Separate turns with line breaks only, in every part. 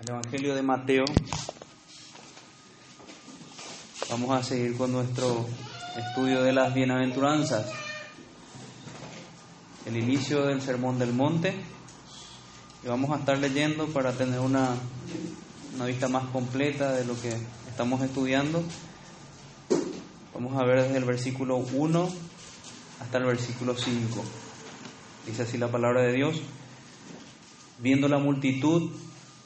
el Evangelio de Mateo. Vamos a seguir con nuestro estudio de las bienaventuranzas. El inicio del Sermón del Monte. Y vamos a estar leyendo para tener una, una vista más completa de lo que estamos estudiando. Vamos a ver desde el versículo 1 hasta el versículo 5. Dice así la palabra de Dios. Viendo la multitud,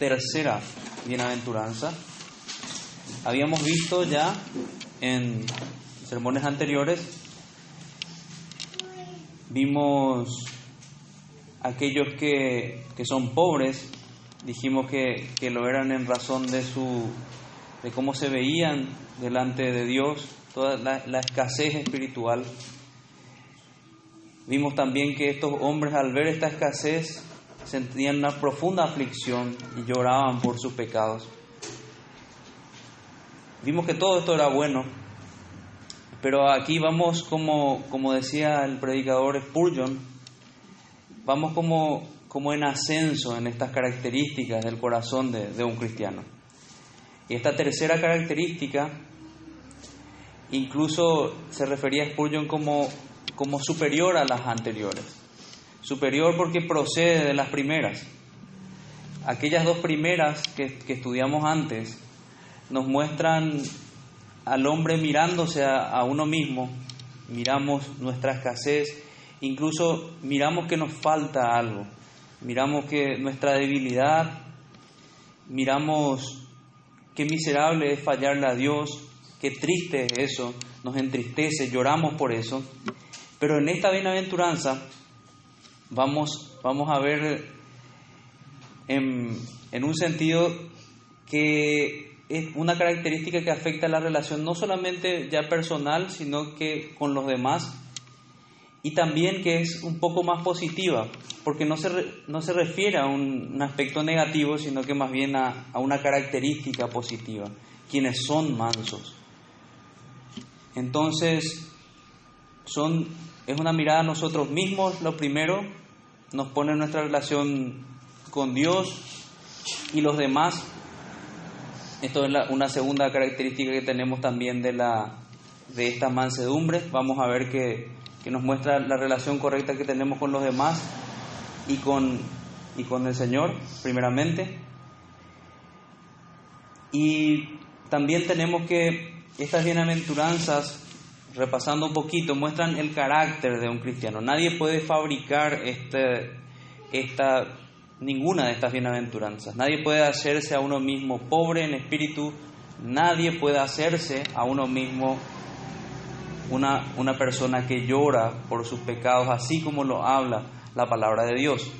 tercera bienaventuranza. Habíamos visto ya en sermones anteriores, vimos aquellos que, que son pobres, dijimos que, que, lo eran en razón de, su, de cómo se veían delante de Dios, toda la, la escasez espiritual. Vimos también que estos hombres al ver esta escasez sentían una profunda aflicción y lloraban por sus pecados. Vimos que todo esto era bueno, pero aquí vamos como, como decía el predicador Spurgeon, vamos como, como en ascenso en estas características del corazón de, de un cristiano. Y esta tercera característica incluso se refería a Spurgeon como, como superior a las anteriores. Superior porque procede de las primeras. Aquellas dos primeras que, estudiamos antes nos muestran al hombre mirándose a, a, uno mismo, miramos nuestra escasez, incluso miramos que nos falta algo, miramos que nuestra debilidad, miramos qué miserable es fallarle a Dios, qué triste es eso, nos entristece, lloramos por eso, pero en esta bienaventuranza vamos, vamos a ver en, en, un sentido que es una característica que afecta la relación no solamente ya personal, sino que con los demás, y también que es un poco más positiva, porque no se, no se refiere a un, un, aspecto negativo, sino que más bien a, a una característica positiva, quienes son mansos. Entonces, son, es una mirada a nosotros mismos, lo primero, nos pone nuestra relación con Dios y los demás. Esto es una segunda característica que tenemos también de, la, de esta mansedumbre. Vamos a ver que, que, nos muestra la relación correcta que tenemos con los demás y con, y con el Señor, primeramente. Y también tenemos que estas bienaventuranzas repasando un poquito, muestran el carácter de un cristiano. Nadie puede fabricar este, esta, ninguna de estas bienaventuranzas. Nadie puede hacerse a uno mismo pobre en espíritu. Nadie puede hacerse a uno mismo una, una persona que llora por sus pecados, así como lo habla la palabra de Dios.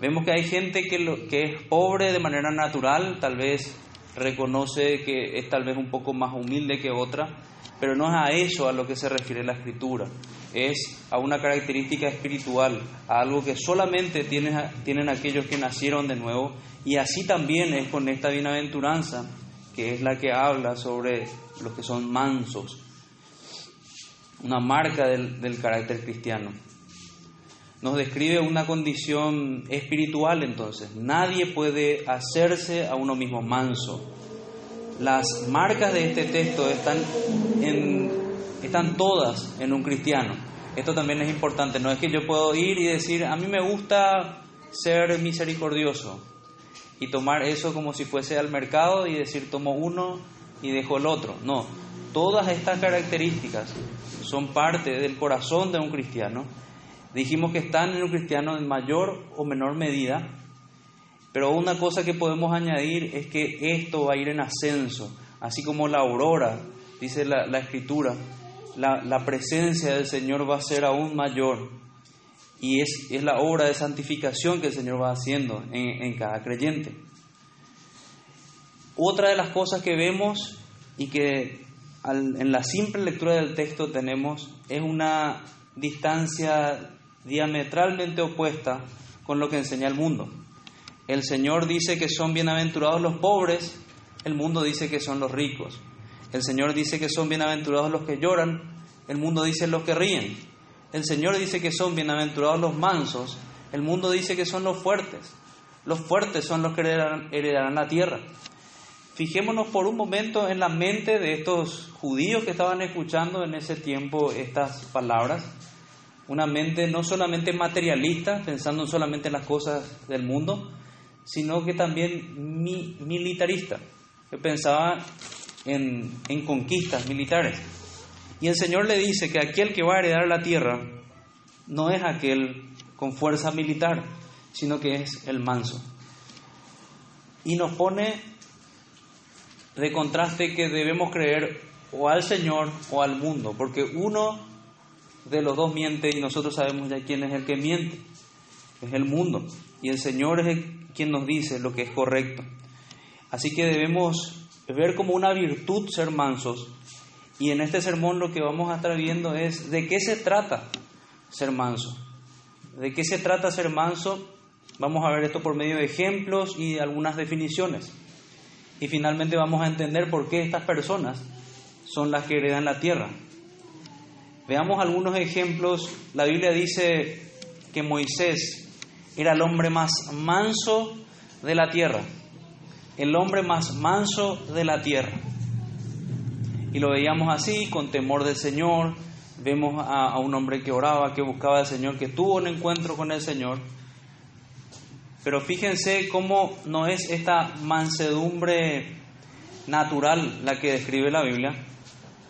Vemos que hay gente que, lo, que es pobre de manera natural, tal vez reconoce que es tal vez un poco más humilde que otra, pero no es a eso a lo que se refiere la escritura, es a una característica espiritual, a algo que solamente tienen, tienen aquellos que nacieron de nuevo, y así también es con esta bienaventuranza, que es la que habla sobre los que son mansos, una marca del, del carácter cristiano. Nos describe una condición espiritual entonces. Nadie puede hacerse a uno mismo manso, las marcas de este texto están, en, están todas en un cristiano. Esto también es importante, no es que yo puedo ir y decir, a mí me gusta ser misericordioso y tomar eso como si fuese al mercado y decir, tomo uno y dejo el otro. No, todas estas características son parte del corazón de un cristiano. Dijimos que están en un cristiano en mayor o menor medida, pero una cosa que podemos añadir es que esto va a ir en ascenso, así como la aurora, dice la, escritura, la, presencia del Señor va a ser aún mayor. Y es, la obra de santificación que el Señor va haciendo en, en cada creyente. Otra de las cosas que vemos y que en la simple lectura del texto tenemos es una distancia diametralmente opuesta con lo que enseña el mundo. El Señor dice que son bienaventurados los pobres, el mundo dice que son los ricos. El Señor dice que son bienaventurados los que lloran, el mundo dice los que ríen. El Señor dice que son bienaventurados los mansos, el mundo dice que son los fuertes. Los fuertes son los que heredarán, la tierra. Fijémonos por un momento en la mente de estos judíos que estaban escuchando en ese tiempo estas palabras. Una mente no solamente materialista, pensando solamente en las cosas del mundo, sino que también militarista, que pensaba en, en conquistas militares. Y el Señor le dice que aquel que va a heredar la tierra no es aquel con fuerza militar, sino que es el manso. Y nos pone de contraste que debemos creer o al Señor o al mundo, porque uno de los dos miente y nosotros sabemos ya quién es el que miente, es el mundo, y el Señor es quien nos dice lo que es correcto. Así que debemos ver como una virtud ser mansos, y en este sermón lo que vamos a estar viendo es de qué se trata ser manso. ¿De qué se trata ser manso? Vamos a ver esto por medio de ejemplos y algunas definiciones. Y finalmente vamos a entender por qué estas personas son las que heredan la tierra. Veamos algunos ejemplos. La Biblia dice que Moisés era el hombre más manso de la tierra. El hombre más manso de la tierra. Y lo veíamos así, con temor del Señor. Vemos a, a un hombre que oraba, que buscaba al Señor, que tuvo un encuentro con el Señor pero fíjense cómo no es esta mansedumbre natural la que describe la Biblia,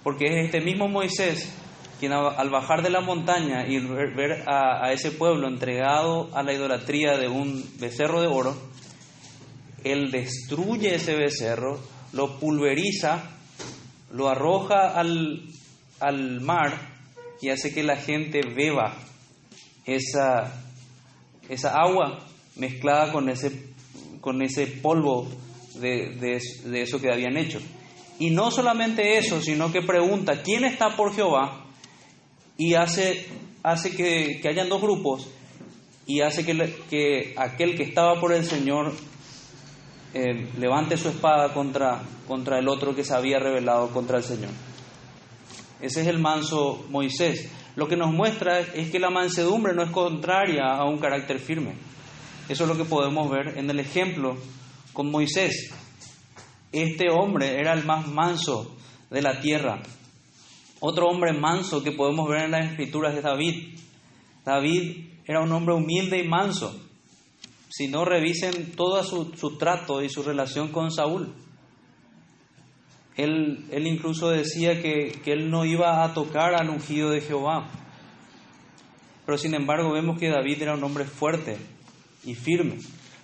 porque es este mismo Moisés quien al bajar de la montaña y ver a, ese pueblo entregado a la idolatría de un becerro de oro, él destruye ese becerro, lo pulveriza, lo arroja al, al mar y hace que la gente beba esa, esa agua mezclada con ese, con ese polvo de, de, eso que habían hecho. Y no solamente eso, sino que pregunta, ¿quién está por Jehová? Y hace, hace que, que hayan dos grupos y hace que, que, aquel que estaba por el Señor eh, levante su espada contra, contra el otro que se había rebelado contra el Señor. Ese es el manso Moisés. Lo que nos muestra es que la mansedumbre no es contraria a un carácter firme. Eso es lo que podemos ver en el ejemplo con Moisés. Este hombre era el más manso de la tierra. Otro hombre manso que podemos ver en las escrituras es David. David era un hombre humilde y manso. Si no, revisen todo su, trato y su relación con Saúl. Él, él incluso decía que, que él no iba a tocar al ungido de Jehová. Pero sin embargo vemos que David era un hombre fuerte, y firme.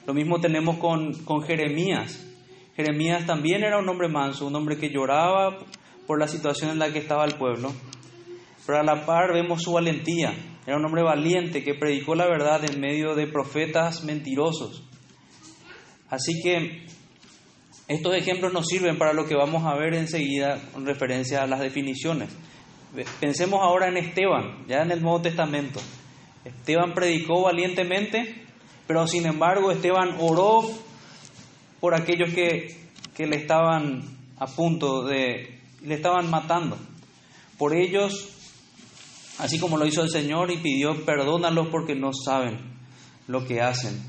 Lo mismo tenemos con, con Jeremías. Jeremías también era un hombre manso, un hombre que lloraba por la situación en la que estaba el pueblo. Pero a la par vemos su valentía. Era un hombre valiente que predicó la verdad en medio de profetas mentirosos. Así que estos ejemplos nos sirven para lo que vamos a ver enseguida con referencia a las definiciones. Pensemos ahora en Esteban, ya en el Nuevo Testamento. Esteban predicó valientemente pero sin embargo Esteban oró por aquellos que, le estaban a punto de, le estaban matando. Por ellos, así como lo hizo el Señor y pidió, perdónalos porque no saben lo que hacen.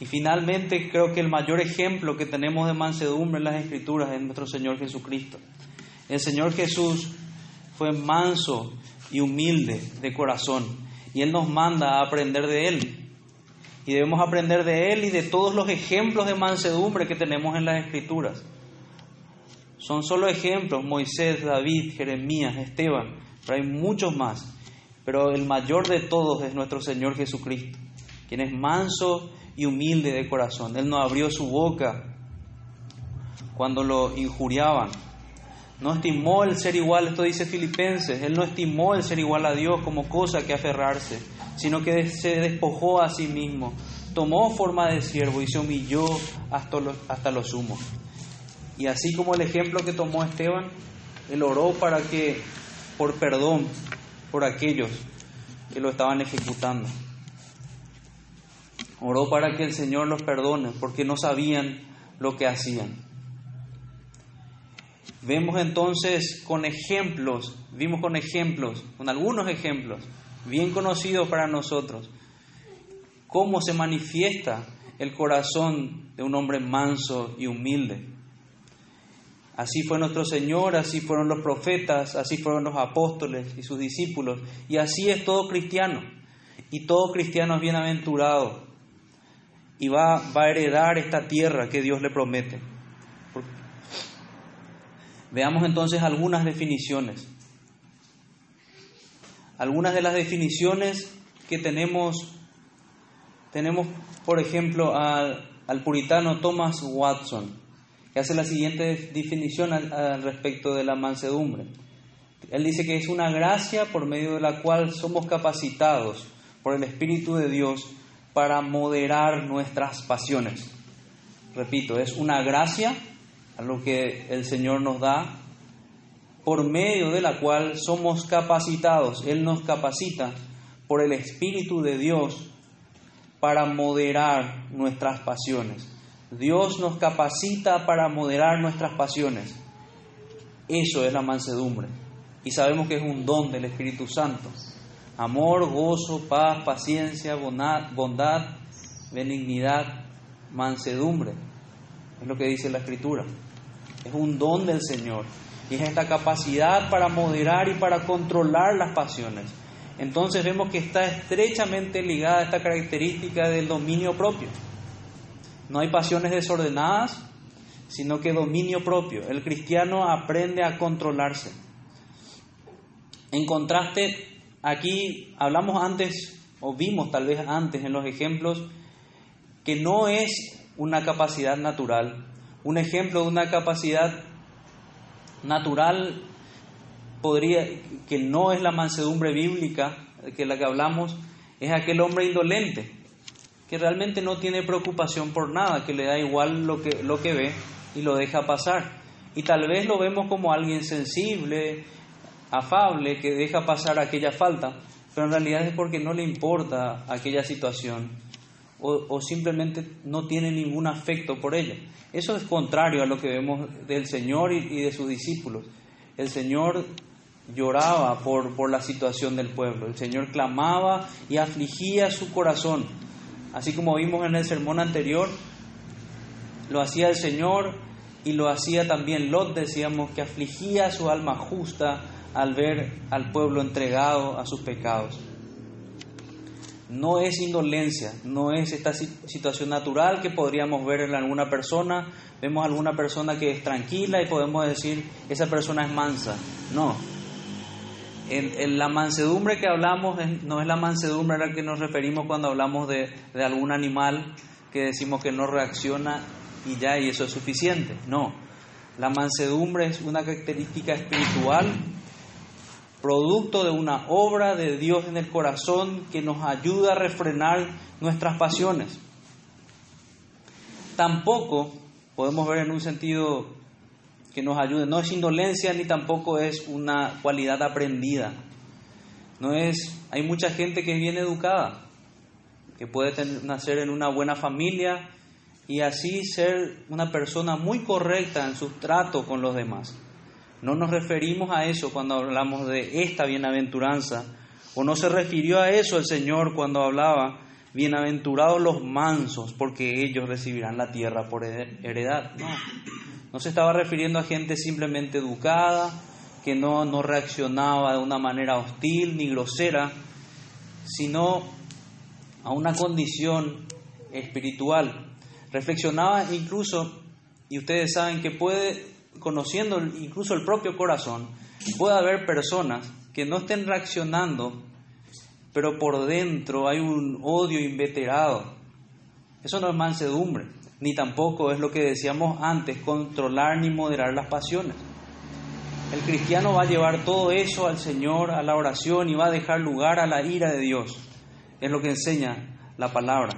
Y finalmente creo que el mayor ejemplo que tenemos de mansedumbre en las Escrituras es nuestro Señor Jesucristo. El Señor Jesús fue manso y humilde de corazón y Él nos manda a aprender de Él. Y debemos aprender de él y de todos los ejemplos de mansedumbre que tenemos en las escrituras. Son solo ejemplos, Moisés, David, Jeremías, Esteban, pero hay muchos más. Pero el mayor de todos es nuestro Señor Jesucristo, quien es manso y humilde de corazón. Él no abrió su boca cuando lo injuriaban. No estimó el ser igual, esto dice Filipenses, él no estimó el ser igual a Dios como cosa que aferrarse, sino que se despojó a sí mismo, tomó forma de siervo y se humilló hasta lo, hasta lo sumo. Y así como el ejemplo que tomó Esteban, él oró para que, por perdón, por aquellos que lo estaban ejecutando. Oró para que el Señor los perdone, porque no sabían lo que hacían. Vemos entonces con ejemplos, vimos con ejemplos, con algunos ejemplos, bien conocidos para nosotros, cómo se manifiesta el corazón de un hombre manso y humilde. Así fue nuestro Señor, así fueron los profetas, así fueron los apóstoles y sus discípulos, y así es todo cristiano. Y todo cristiano es bienaventurado y va, a heredar esta tierra que Dios le promete. Veamos entonces algunas definiciones. Algunas de las definiciones que tenemos, tenemos por ejemplo al puritano Thomas Watson, que hace la siguiente definición al, al respecto de la mansedumbre. Él dice que es una gracia por medio de la cual somos capacitados por el Espíritu de Dios para moderar nuestras pasiones. Repito, es una gracia a lo que el Señor nos da por medio de la cual somos capacitados. Él nos capacita por el Espíritu de Dios para moderar nuestras pasiones. Dios nos capacita para moderar nuestras pasiones. Eso es la mansedumbre. Y sabemos que es un don del Espíritu Santo. Amor, gozo, paz, paciencia, bondad, benignidad, mansedumbre. Es lo que dice la Escritura. Es un don del Señor. Y es esta capacidad para moderar y para controlar las pasiones. Entonces vemos que está estrechamente ligada a esta característica del dominio propio. No hay pasiones desordenadas, sino que dominio propio. El cristiano aprende a controlarse. En contraste, aquí hablamos antes, o vimos tal vez antes en los ejemplos, que no es una capacidad natural. Un ejemplo de una capacidad natural podría, que no es la mansedumbre bíblica, que la que hablamos, es aquel hombre indolente, que realmente no tiene preocupación por nada, que le da igual lo que, lo que ve y lo deja pasar. Y tal vez lo vemos como alguien sensible, afable, que deja pasar aquella falta, pero en realidad es porque no le importa aquella situación o, o simplemente no tiene ningún afecto por ella. Eso es contrario a lo que vemos del Señor y, de sus discípulos. El Señor lloraba por, por la situación del pueblo, el Señor clamaba y afligía su corazón Así como vimos en el sermón anterior, lo hacía el Señor y lo hacía también Lot, decíamos, que afligía su alma justa al ver al pueblo entregado a sus pecados. No es indolencia, no es esta situación natural que podríamos ver en alguna persona. Vemos a alguna persona que es tranquila y podemos decir, esa persona es mansa. No, en, la mansedumbre que hablamos no es la mansedumbre a la que nos referimos cuando hablamos de, de algún animal que decimos que no reacciona y ya, y eso es suficiente. No, la mansedumbre es una característica espiritual, producto de una obra de Dios en el corazón que nos ayuda a refrenar nuestras pasiones. Tampoco podemos ver en un sentido que nos ayude. No es indolencia ni tampoco es una cualidad aprendida. No es, hay mucha gente que es bien educada, que puede nacer en una buena familia y así ser una persona muy correcta en su trato con los demás. No nos referimos a eso cuando hablamos de esta bienaventuranza, o no se refirió a eso el Señor cuando hablaba, bienaventurados los mansos, porque ellos recibirán la tierra por heredad. No, no se estaba refiriendo a gente simplemente educada, que no, no reaccionaba de una manera hostil ni grosera, sino a una condición espiritual. Reflexionaba incluso, y ustedes saben que puede, conociendo incluso el propio corazón, puede haber personas que no estén reaccionando, pero por dentro hay un odio inveterado. Eso no es mansedumbre ni tampoco es lo que decíamos antes, controlar ni moderar las pasiones. El cristiano va a llevar todo eso al Señor, a la oración y va a dejar lugar a la ira de Dios. Es lo que enseña la palabra.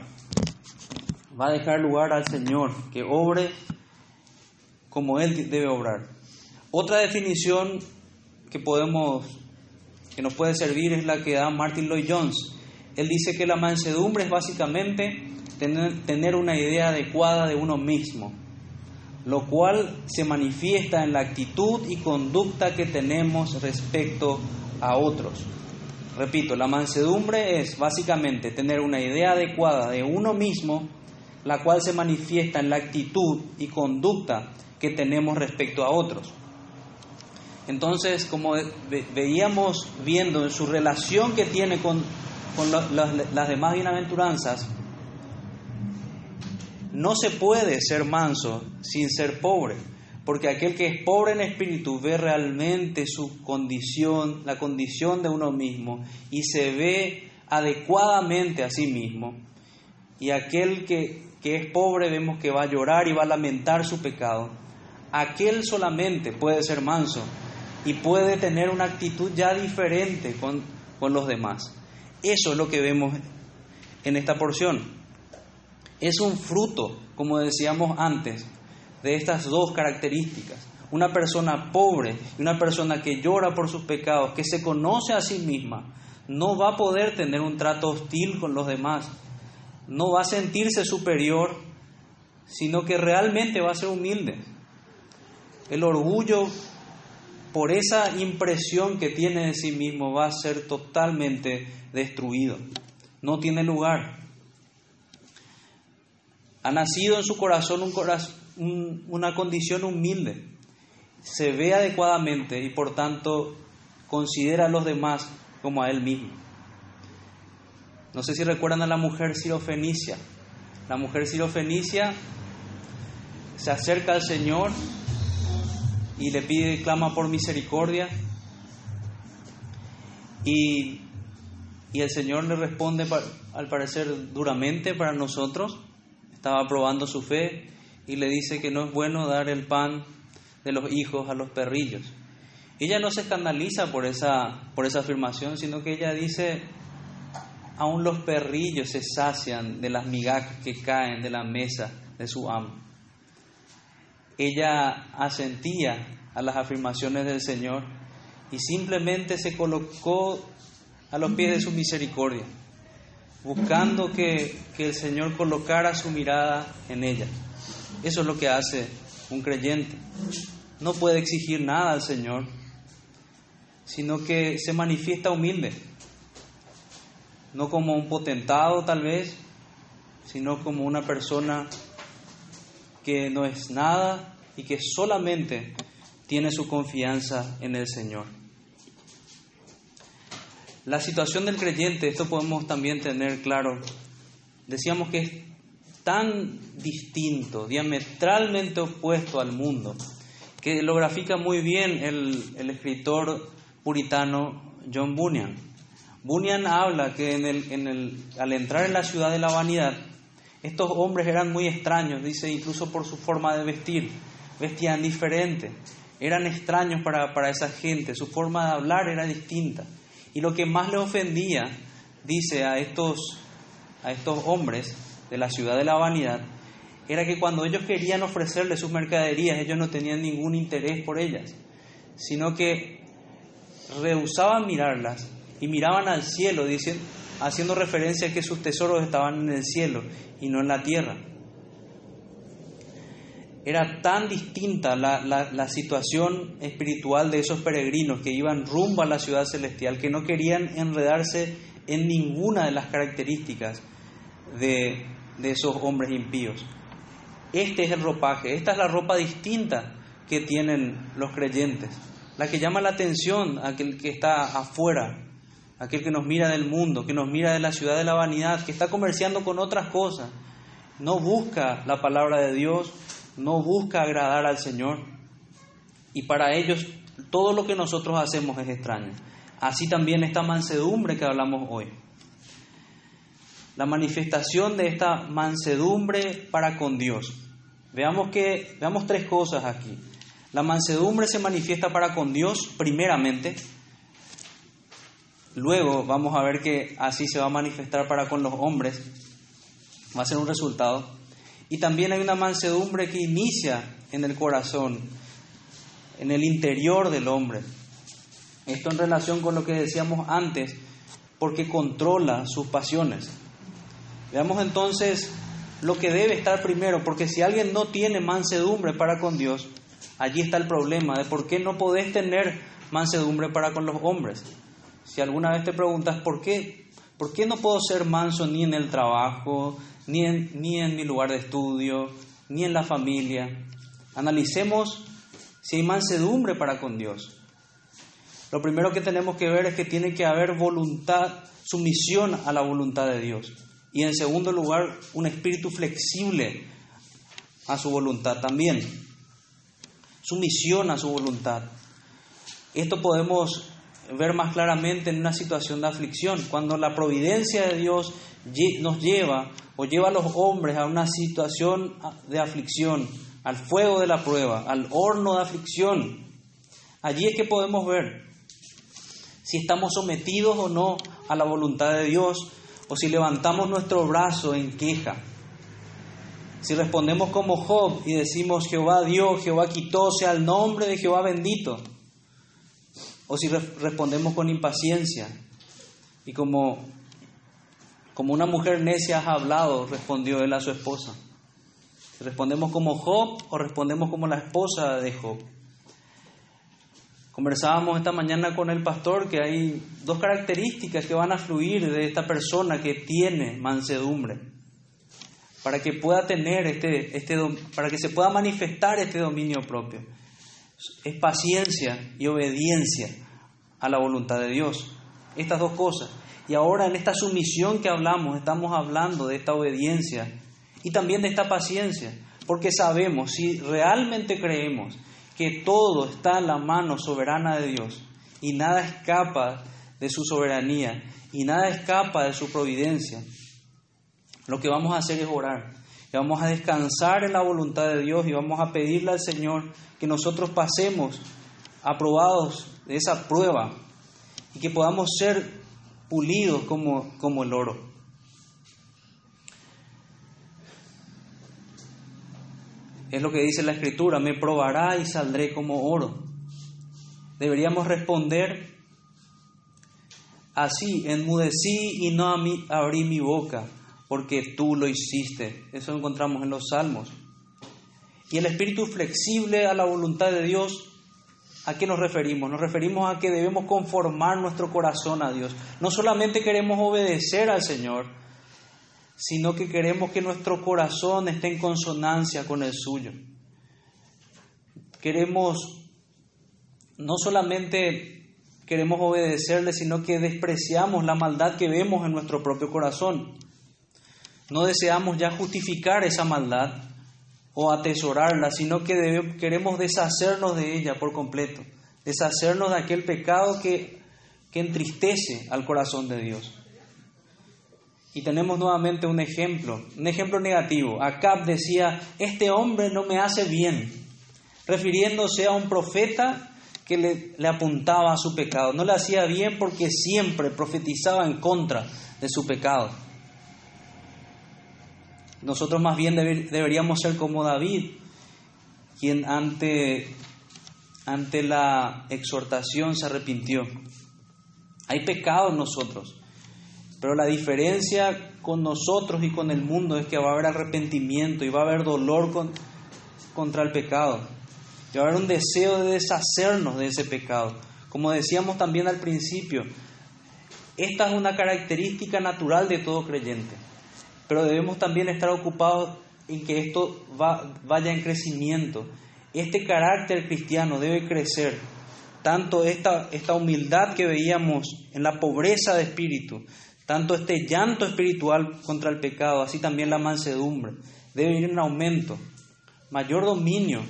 Va a dejar lugar al Señor que obre como Él debe obrar. Otra definición que podemos, que nos puede servir es la que da Martin Lloyd Jones. Él dice que la mansedumbre es básicamente tener, una idea adecuada de uno mismo, lo cual se manifiesta en la actitud y conducta que tenemos respecto a otros. Repito, la mansedumbre es básicamente tener una idea adecuada de uno mismo, la cual se manifiesta en la actitud y conducta que tenemos respecto a otros. Entonces, como veíamos viendo en su relación que tiene con, las demás bienaventuranzas, no se puede ser manso sin ser pobre, porque aquel que es pobre en espíritu ve realmente su condición, la condición de uno mismo, y se ve adecuadamente a sí mismo. Y aquel que, que es pobre vemos que va a llorar y va a lamentar su pecado. Aquel solamente puede ser manso y puede tener una actitud ya diferente con, con los demás. Eso es lo que vemos en esta porción es un fruto, como decíamos antes, de estas dos características. Una persona pobre y una persona que llora por sus pecados, que se conoce a sí misma, no va a poder tener un trato hostil con los demás, no va a sentirse superior, sino que realmente va a ser humilde. El orgullo, por esa impresión que tiene de sí mismo, va a ser totalmente destruido. No tiene lugar ha nacido en su corazón, un una condición humilde, se ve adecuadamente y por tanto considera a los demás como a él mismo. No sé si recuerdan a la mujer sirofenicia. La mujer sirofenicia se acerca al Señor y le pide clama por misericordia. Y el Señor le responde, al parecer, duramente para nosotros estaba probando su fe y le dice que no es bueno dar el pan de los hijos a los perrillos. Ella no se escandaliza por esa, por esa afirmación, sino que ella dice, aún los perrillos se sacian de las migajas que caen de la mesa de su amo. Ella asentía a las afirmaciones del Señor y simplemente se colocó a los pies de su misericordia buscando que, el Señor colocara su mirada en ella. Eso es lo que hace un creyente. No puede exigir nada al Señor, sino que se manifiesta humilde, no como un potentado tal vez, sino como una persona que no es nada y que solamente tiene su confianza en el Señor. La situación del creyente, esto podemos también tener claro, decíamos que es tan distinto, diametralmente opuesto al mundo, que lo grafica muy bien el, escritor puritano John Bunyan. Bunyan habla que en el, en el, al entrar en la ciudad de la vanidad, estos hombres eran muy extraños, dice incluso por su forma de vestir, vestían diferente, eran extraños para, para esa gente, su forma de hablar era distinta. Y lo que más le ofendía, dice a estos, a estos hombres de la ciudad de la vanidad, era que cuando ellos querían ofrecerle sus mercaderías, ellos no tenían ningún interés por ellas, sino que rehusaban mirarlas y miraban al cielo, diciendo, haciendo referencia a que sus tesoros estaban en el cielo y no en la tierra. Era tan distinta la, situación espiritual de esos peregrinos que iban rumbo a la ciudad celestial que no querían enredarse en ninguna de las características de, de esos hombres impíos. Este es el ropaje, esta es la ropa distinta que tienen los creyentes, la que llama la atención a aquel que está afuera, aquel que nos mira del mundo, que nos mira de la ciudad de la vanidad, que está comerciando con otras cosas, no busca la palabra de Dios, no busca agradar al Señor y para ellos todo lo que nosotros hacemos es extraño. Así también esta mansedumbre que hablamos hoy. La manifestación de esta mansedumbre para con Dios. Veamos que veamos tres cosas aquí. La mansedumbre se manifiesta para con Dios primeramente. Luego vamos a ver que así se va a manifestar para con los hombres. Va a ser un resultado. Y también hay una mansedumbre que inicia en el corazón, en el interior del hombre. Esto en relación con lo que decíamos antes, porque controla sus pasiones. Veamos entonces lo que debe estar primero, porque si alguien no tiene mansedumbre para con Dios, allí está el problema de por qué no podés tener mansedumbre para con los hombres. Si alguna vez te preguntas por qué, por qué no puedo ser manso ni en el trabajo, ni en, ni en mi lugar de estudio, ni en la familia, analicemos si hay mansedumbre para con Dios. Lo primero que tenemos que ver es que tiene que haber voluntad, sumisión a la voluntad de Dios. Y en segundo lugar, un espíritu flexible a su voluntad también. Sumisión a su voluntad. Esto podemos ver más claramente en una situación de aflicción, cuando la providencia de Dios nos lleva o lleva a los hombres a una situación de aflicción, al fuego de la prueba, al horno de aflicción. Allí es que podemos ver si estamos sometidos o no a la voluntad de Dios, o si levantamos nuestro brazo en queja. Si respondemos como Job y decimos Jehová dio, Jehová quitó, sea el nombre de Jehová bendito. O si respondemos con impaciencia y como, como una mujer necia has hablado, respondió él a su esposa. Respondemos como Job o respondemos como la esposa de Job. Conversábamos esta mañana con el pastor que hay dos características que van a fluir de esta persona que tiene mansedumbre para que pueda tener este, este para que se pueda manifestar este dominio propio. Es paciencia y obediencia a la voluntad de Dios. Estas dos cosas. Y ahora en esta sumisión que hablamos, estamos hablando de esta obediencia y también de esta paciencia, porque sabemos, si realmente creemos que todo está en la mano soberana de Dios y nada escapa de su soberanía y nada escapa de su providencia, lo que vamos a hacer es orar. Y vamos a descansar en la voluntad de Dios y vamos a pedirle al Señor que nosotros pasemos aprobados de esa prueba y que podamos ser pulidos como, como el oro. Es lo que dice la Escritura, me probará y saldré como oro. Deberíamos responder así, enmudecí y no abrí mi boca, porque tú lo hiciste. Eso encontramos en los Salmos. Y el espíritu flexible a la voluntad de Dios, ¿a qué nos referimos? Nos referimos a que debemos conformar nuestro corazón a Dios. No solamente queremos obedecer al Señor, sino que queremos que nuestro corazón esté en consonancia con el suyo. Queremos, no solamente queremos obedecerle, sino que despreciamos la maldad que vemos en nuestro propio corazón. No deseamos ya justificar esa maldad o atesorarla, sino que queremos deshacernos de ella por completo, deshacernos de aquel pecado que, que entristece al corazón de Dios. Y tenemos nuevamente un ejemplo, un ejemplo negativo. Acab decía, este hombre no me hace bien, refiriéndose a un profeta que le, le, apuntaba a su pecado. No le hacía bien porque siempre profetizaba en contra de su pecado. Nosotros más bien deberíamos ser como David, quien ante, ante la exhortación se arrepintió. Hay pecado en nosotros, pero la diferencia con nosotros y con el mundo es que va a haber arrepentimiento y va a haber dolor contra el pecado. Y va a haber un deseo de deshacernos de ese pecado. Como decíamos también al principio, esta es una característica natural de todo creyente. Pero debemos también estar ocupados en que esto vaya en crecimiento. Este carácter cristiano debe crecer. Tanto esta, esta humildad que veíamos en la pobreza de espíritu, tanto este llanto espiritual contra el pecado, así también la mansedumbre, debe ir en aumento, mayor dominio.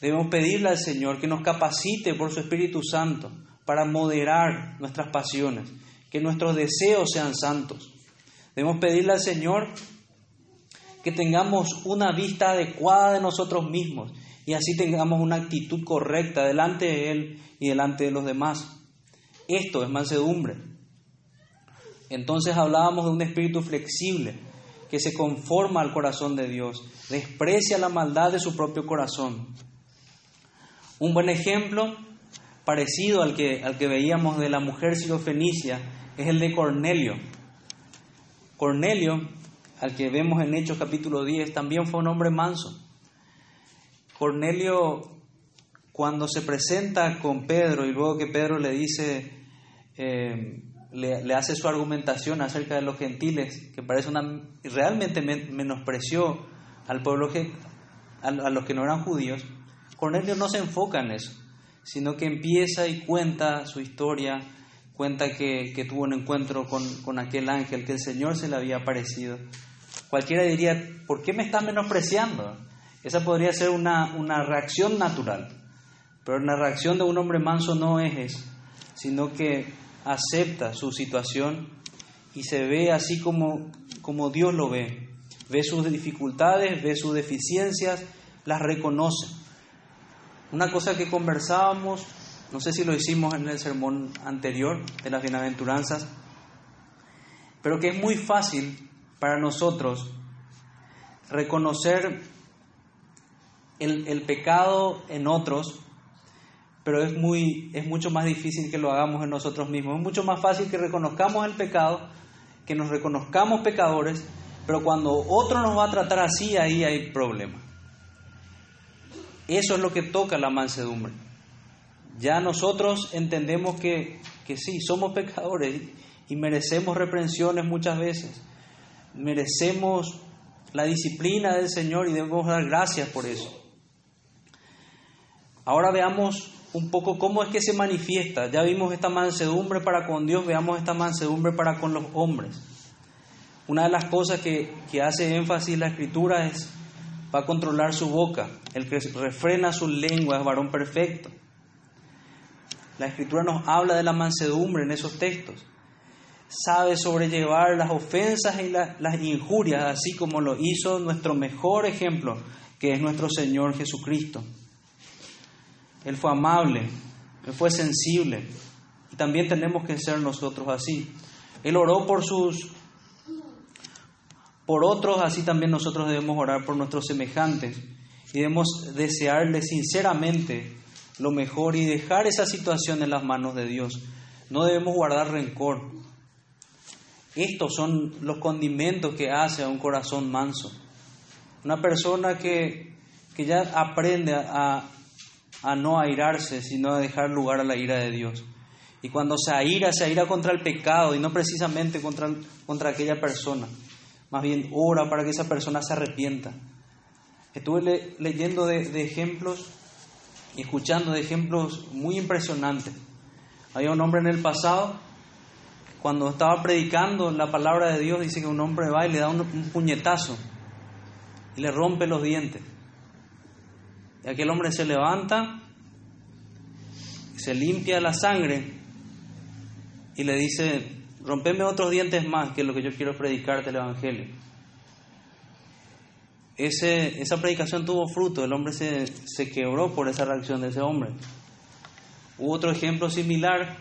Debemos pedirle al Señor que nos capacite por su Espíritu Santo para moderar nuestras pasiones, que nuestros deseos sean santos. Debemos pedirle al Señor que tengamos una vista adecuada de nosotros mismos y así tengamos una actitud correcta delante de Él y delante de los demás. Esto es mansedumbre. Entonces hablábamos de un espíritu flexible que se conforma al corazón de Dios, desprecia la maldad de su propio corazón. Un buen ejemplo parecido al que, al que veíamos de la mujer sirofenicia es el de Cornelio. Cornelio, al que vemos en Hechos capítulo 10, también fue un hombre manso. Cornelio, cuando se presenta con Pedro y luego que Pedro le dice, eh, le, hace su argumentación acerca de los gentiles, que parece una, realmente menospreció al pueblo, a, a los que no eran judíos, Cornelio no se enfoca en eso, sino que empieza y cuenta su historia, cuenta que, tuvo un encuentro con, aquel ángel, que el Señor se le había aparecido. Cualquiera diría, ¿por qué me está menospreciando? Esa podría ser una, una reacción natural, pero la reacción de un hombre manso no es eso, sino que acepta su situación y se ve así como, como Dios lo ve. Ve sus dificultades, ve sus deficiencias, las reconoce. Una cosa que conversábamos no sé si lo hicimos en el sermón anterior de las bienaventuranzas, pero que es muy fácil para nosotros reconocer el, pecado en otros, pero es, muy, es mucho más difícil que lo hagamos en nosotros mismos. Es mucho más fácil que reconozcamos el pecado, que nos reconozcamos pecadores, pero cuando otro nos va a tratar así, ahí hay problema. Eso es lo que toca la mansedumbre. Ya nosotros entendemos que, que sí, somos pecadores y merecemos reprensiones muchas veces. Merecemos la disciplina del Señor y debemos dar gracias por eso. Ahora veamos un poco cómo es que se manifiesta. Ya vimos esta mansedumbre para con Dios, veamos esta mansedumbre para con los hombres. Una de las cosas que, que hace énfasis la escritura es, va a controlar su boca. El que refrena su lengua es varón perfecto. La escritura nos habla de la mansedumbre en esos textos. Sabe sobrellevar las ofensas y las injurias, así como lo hizo nuestro mejor ejemplo, que es nuestro Señor Jesucristo. Él fue amable, Él fue sensible, y también tenemos que ser nosotros así. Él oró por sus por otros, así también nosotros debemos orar por nuestros semejantes y debemos desearle sinceramente lo mejor y dejar esa situación en las manos de Dios. No debemos guardar rencor. Estos son los condimentos que hace a un corazón manso. Una persona que, que ya aprende a, a no airarse, sino a dejar lugar a la ira de Dios. Y cuando se aira, se aira contra el pecado y no precisamente contra, contra aquella persona. Más bien ora para que esa persona se arrepienta. Estuve leyendo de, de ejemplos escuchando de ejemplos muy impresionantes. Había un hombre en el pasado, cuando estaba predicando la palabra de Dios, dice que un hombre va y le da un, puñetazo y le rompe los dientes. Y aquel hombre se levanta, se limpia la sangre y le dice, rompeme otros dientes más, que lo que yo quiero predicarte el Evangelio esa predicación tuvo fruto, el hombre se, quebró por esa reacción de ese hombre. Hubo otro ejemplo similar,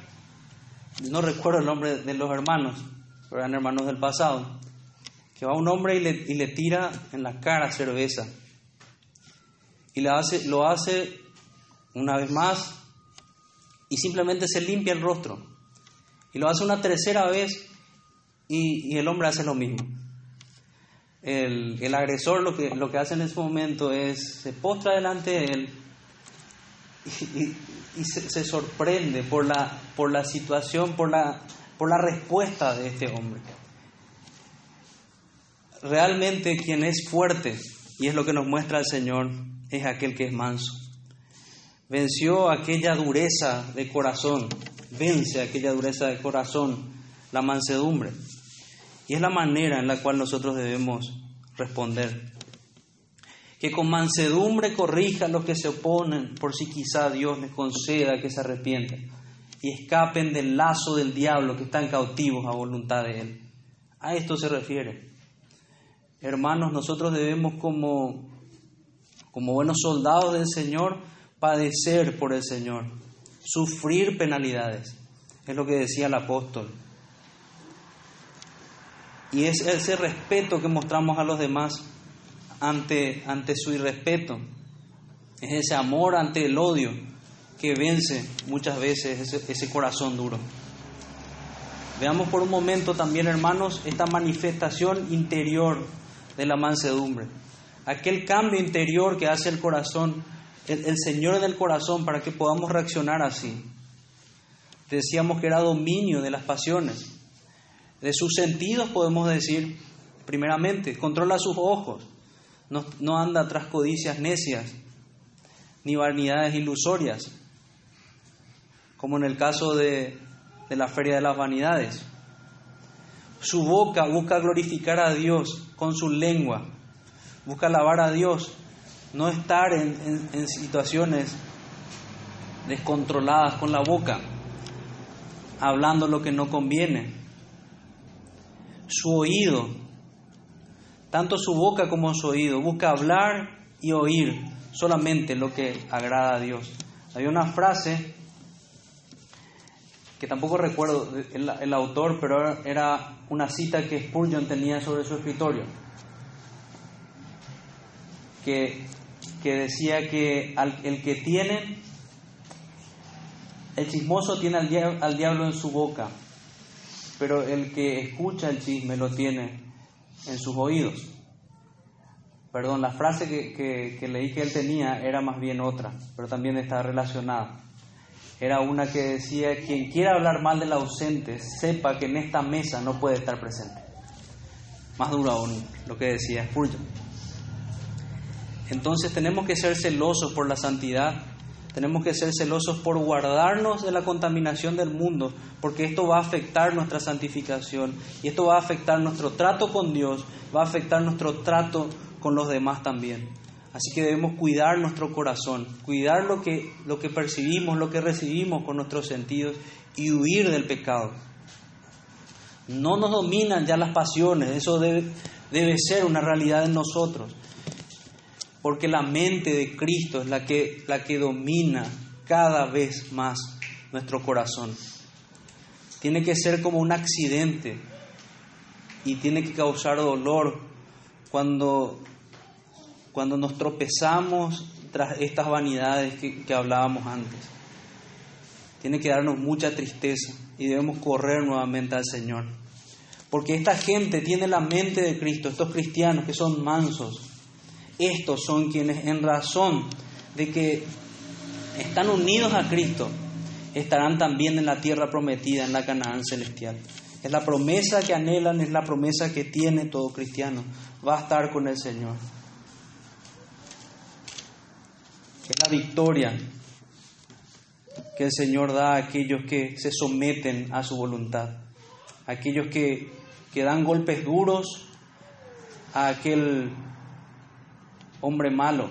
no recuerdo el nombre de los hermanos, pero eran hermanos del pasado, que va un hombre y le, y le tira en la cara cerveza. Y lo hace una vez más y simplemente se limpia el rostro. Y lo hace una tercera vez y el hombre hace lo mismo el, agresor lo que, lo que hace en ese momento es, se postra delante de él y, se, sorprende por la, por la situación, por la, por la respuesta de este hombre. Realmente quien es fuerte, y es lo que nos muestra el Señor, es aquel que es manso. Venció aquella dureza de corazón, vence aquella dureza de corazón, la mansedumbre. Y es la manera en la cual nosotros debemos responder. Que con mansedumbre corrija a los que se oponen, por si quizá Dios les conceda que se arrepienten y escapen del lazo del diablo que están cautivos a voluntad de Él. A esto se refiere. Hermanos, nosotros debemos como, como buenos soldados del Señor padecer por el Señor, sufrir penalidades. Es lo que decía el apóstol. Y es ese respeto que mostramos a los demás ante, ante su irrespeto. Es ese amor ante el odio que vence muchas veces ese, ese corazón duro. Veamos por un momento también, hermanos, esta manifestación interior de la mansedumbre. Aquel cambio interior que hace el corazón, el, el Señor del corazón, para que podamos reaccionar así. Decíamos que era dominio de las pasiones. De sus sentidos podemos decir, primeramente, controla sus ojos. No, no anda tras codicias necias, ni vanidades ilusorias, como en el caso de, de la Feria de las Vanidades. Su boca busca glorificar a Dios con su lengua, busca alabar a Dios, no estar en, en, en situaciones descontroladas con la boca, hablando lo que no conviene. Su oído, tanto su boca como su oído, busca hablar y oír solamente lo que agrada a Dios. Había una frase que tampoco recuerdo el, autor, pero era una cita que Spurgeon tenía sobre su escritorio, que, que decía que al, el que tiene, el chismoso tiene al al diablo en su boca, pero el que escucha el chisme lo tiene en sus oídos. Perdón, la frase que, que, leí que él tenía era más bien otra, pero también está relacionada era una que decía, quien quiera hablar mal del ausente, sepa que en esta mesa no puede estar presente. Más duro aún lo que decía Spurgeon. Entonces tenemos que ser celosos por la santidad, tenemos que ser celosos por guardarnos de la contaminación del mundo, porque esto va a afectar nuestra santificación y esto va a afectar nuestro trato con Dios, va a afectar nuestro trato con los demás también. Así que debemos cuidar nuestro corazón, cuidar lo que, lo que percibimos, lo que recibimos con nuestros sentidos y huir del pecado. No nos dominan ya las pasiones, eso debe, debe ser una realidad en nosotros, porque la mente de Cristo es la que, la que domina cada vez más nuestro corazón. Tiene que ser como un accidente y tiene que causar dolor cuando cuando nos tropezamos tras estas vanidades que, que, hablábamos antes. Tiene que darnos mucha tristeza y debemos correr nuevamente al Señor. Porque esta gente tiene la mente de Cristo, estos cristianos que son mansos. Estos son quienes en razón de que están unidos a Cristo, estarán también en la tierra prometida, en la Canaán celestial. Es la promesa que anhelan, es la promesa que tiene todo cristiano. Va a estar con el Señor. es la victoria que el Señor da a aquellos que se someten a su voluntad, aquellos que, que dan golpes duros a aquel hombre malo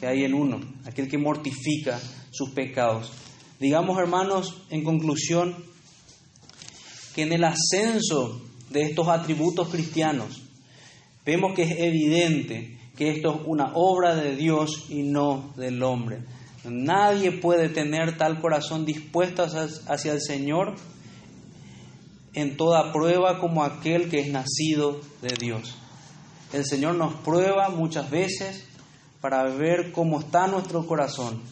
que hay en uno, aquel que mortifica sus pecados. Digamos, hermanos, en conclusión, que en el ascenso de estos atributos cristianos vemos que es evidente que esto es una obra de Dios y no del hombre. Nadie puede tener tal corazón dispuesto hacia el Señor en toda prueba como aquel que es nacido de Dios. El Señor nos prueba muchas veces para ver cómo está nuestro corazón.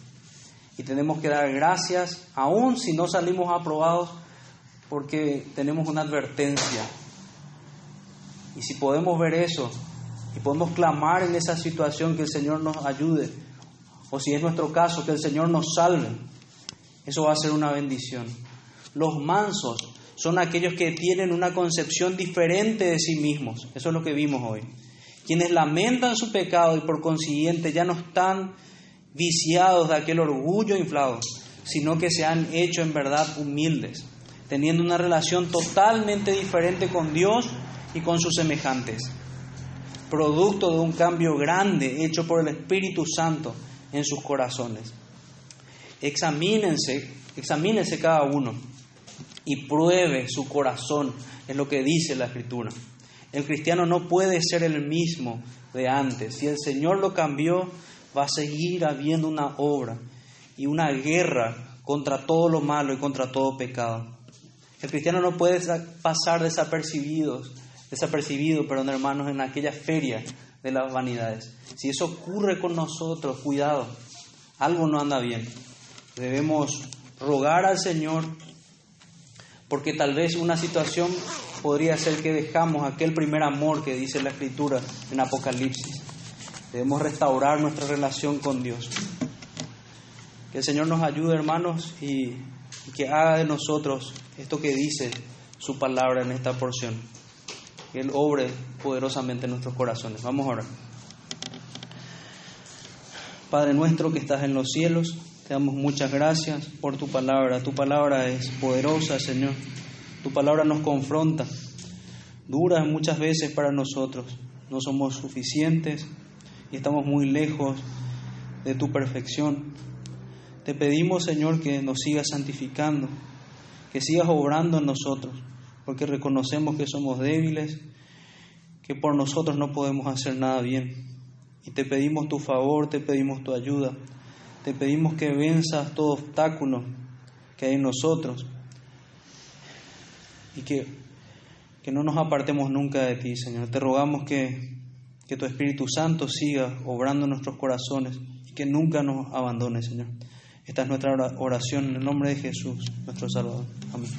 Y tenemos que dar gracias, aun si no salimos aprobados, porque tenemos una advertencia. Y si podemos ver eso, y podemos clamar en esa situación que el Señor nos ayude. O si es nuestro caso, que el Señor nos salve. Eso va a ser una bendición. Los mansos son aquellos que tienen una concepción diferente de sí mismos. Eso es lo que vimos hoy. Quienes lamentan su pecado y por consiguiente ya no están viciados de aquel orgullo inflado, sino que se han hecho en verdad humildes, teniendo una relación totalmente diferente con Dios y con sus semejantes producto de un cambio grande hecho por el Espíritu Santo en sus corazones. Examínense, examínense cada uno y pruebe su corazón, es lo que dice la Escritura. El cristiano no puede ser el mismo de antes. Si el Señor lo cambió, va a seguir habiendo una obra y una guerra contra todo lo malo y contra todo pecado. El cristiano no puede pasar desapercibidos desapercibido, perdón hermanos, en aquella feria de las vanidades. Si eso ocurre con nosotros, cuidado, algo no anda bien. Debemos rogar al Señor porque tal vez una situación podría ser que dejamos aquel primer amor que dice la Escritura en Apocalipsis. Debemos restaurar nuestra relación con Dios. Que el Señor nos ayude, hermanos, y, que haga de nosotros esto que dice su palabra en esta porción. Que Él obre poderosamente en nuestros corazones. Vamos a orar. Padre nuestro que estás en los cielos, te damos muchas gracias por tu palabra. Tu palabra es poderosa, Señor. Tu palabra nos confronta. Dura muchas veces para nosotros. No somos suficientes y estamos muy lejos de tu perfección. Te pedimos, Señor, que nos sigas santificando, que sigas obrando en nosotros, porque reconocemos que somos débiles, que por nosotros no podemos hacer nada bien. Y te pedimos tu favor, te pedimos tu ayuda, te pedimos que venzas todo obstáculo que hay en nosotros y que, que no nos apartemos nunca de ti, Señor. Te rogamos que, que tu Espíritu Santo siga obrando en nuestros corazones y que nunca nos abandone, Señor. Esta es nuestra oración en el nombre de Jesús, nuestro Salvador. Amén.